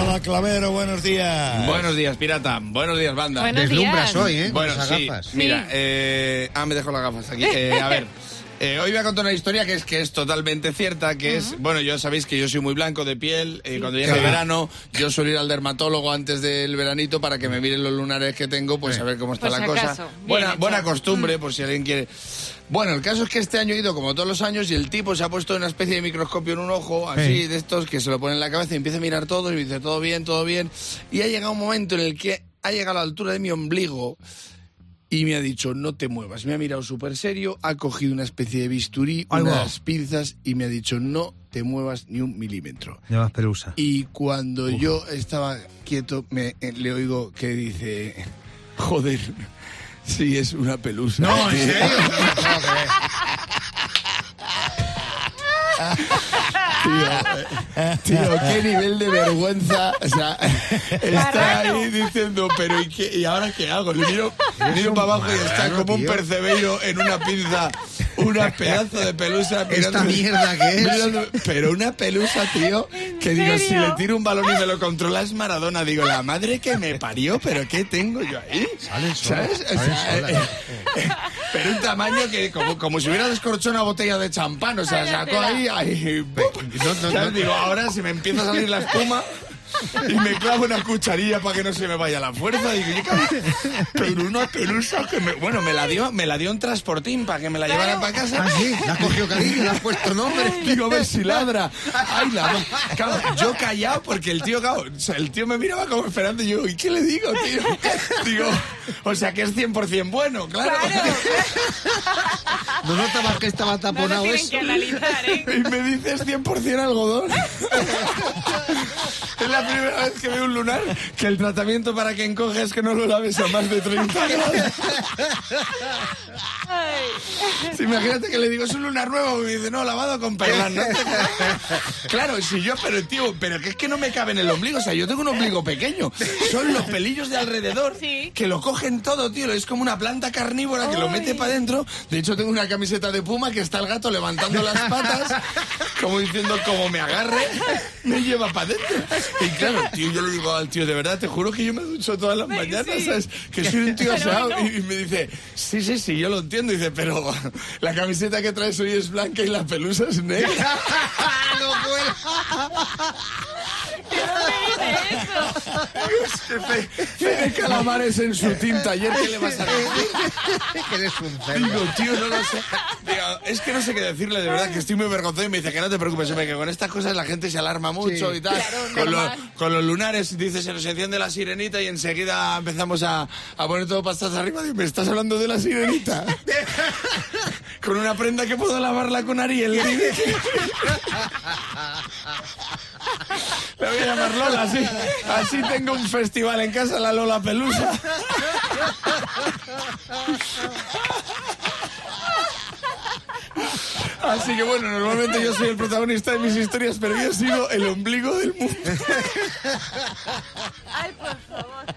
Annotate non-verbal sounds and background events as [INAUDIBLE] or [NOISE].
Hola, Clavero, buenos días. Buenos días, pirata. Buenos días, banda. Buenos Deslumbras días. hoy, ¿eh? Con Bueno, esas sí. gafas. Mira, eh, ah, me dejo las gafas aquí. [LAUGHS] Eh, a ver. Eh, hoy voy a contar una historia que es que es totalmente cierta, que es, bueno, ya sabéis que yo soy muy blanco de piel, eh, cuando llega el verano yo suelo ir al dermatólogo antes del veranito para que me miren los lunares que tengo, pues a ver cómo está Por la cosa. acaso. Buena, hecho. buena costumbre, por si alguien quiere. Bueno, el caso es que este año he ido como todos los años y el tipo se ha puesto una especie de microscopio en un ojo, así de estos que se lo pone en la cabeza y empieza a mirar todo y me dice todo bien, todo bien. Y ha llegado un momento en el que ha llegado a la altura de mi ombligo y me ha dicho no te muevas. Me ha mirado súper serio, ha cogido una especie de bisturí, unas pinzas y me ha dicho no te muevas ni un milímetro. Llevas pelusa. Y cuando yo estaba quieto, me eh, le oigo que dice, joder, sí es una pelusa. No, ¿en tío". serio? [LAUGHS] [LAUGHS] Tío, tío, qué nivel de vergüenza. O sea, está ahí diciendo, pero ¿y, qué, ¿y ahora qué hago? Le miro, miro para abajo y está como un percebeiro en una pinza, una pedazo de pelusa. Esta mirándome- mierda que es. mirándome- pero una pelusa, tío, que digo, si le tiro un balón y me lo controla es Maradona. Digo, la madre que me parió, pero ¿qué tengo yo ahí? Salen solas, ¿Sabes? O sea, eh, eh, pero un tamaño que como, como si hubiera descorchado una botella de champán. O sea, sacó ahí, ahí. No, no. Digo, ahora si me empieza a salir la espuma y me clavo una cucharilla para que no se me vaya la fuerza, digo, yo, cabrón, pero una pelusa que me, bueno, me la dio, me la dio un transportín para que me la llevara para casa. Ah, sí, le has cogido cariño, le has puesto nombre. Digo, a ver si ladra. Ay, la claro, yo callado porque el tío, claro, o sea, el tío me miraba como esperando y yo, ¿y qué le digo, tío? Digo, o sea que es 100% bueno, claro. No notabas que estaba taponado eso. que analizar, ¿eh? Y me dices 100% algodón. [LAUGHS] La primera vez que veo un lunar que el tratamiento para que encoge es que no lo laves a más de 30 grados. Sí, imagínate que le digo, es un lunar nuevo. Y me dice, no, lavado con perlas. ¿no? Claro, si yo, pero tío, pero que es que no me cabe en el ombligo. O sea, yo tengo un ombligo pequeño. Son los pelillos de alrededor Sí. que lo cogen todo, tío. Es como una planta carnívora que lo mete para adentro. De hecho, tengo una camiseta de puma que está el gato levantando las patas, como diciendo, como me agarre, me lleva para adentro. Y claro, tío, yo le digo al tío, de verdad, te juro que yo me ducho todas las mañanas, sí. ¿sabes? Que soy un tío [LAUGHS] aseado. no. Y me dice, sí, sí, sí, yo lo entiendo. Y dice, pero la camiseta que traes hoy es blanca y la pelusa es negra. [LAUGHS] no puedo. Es que fe- Tiene calamares en su tinta. Ayer, ¿qué le vas a decir? [LAUGHS] que eres un cerdo. Digo, tío, no lo sé. Digo, es que no sé qué decirle, de verdad, que estoy muy vergonzoso y me dice que no te preocupes, que con estas cosas la gente se alarma mucho Sí. y tal. Claro, con, los, normal. con los lunares, dice, se nos enciende la sirenita y enseguida empezamos a, a poner todo pastas arriba. Digo, ¿me estás hablando de la sirenita? [LAUGHS] con una prenda que puedo lavarla con Ariel. [LAUGHS] Le voy a llamar Lola, así, así tengo un festival en casa, la Lola Pelusa. Así que bueno, normalmente yo soy el protagonista de mis historias, pero yo sido el ombligo del mundo. Ay, por favor.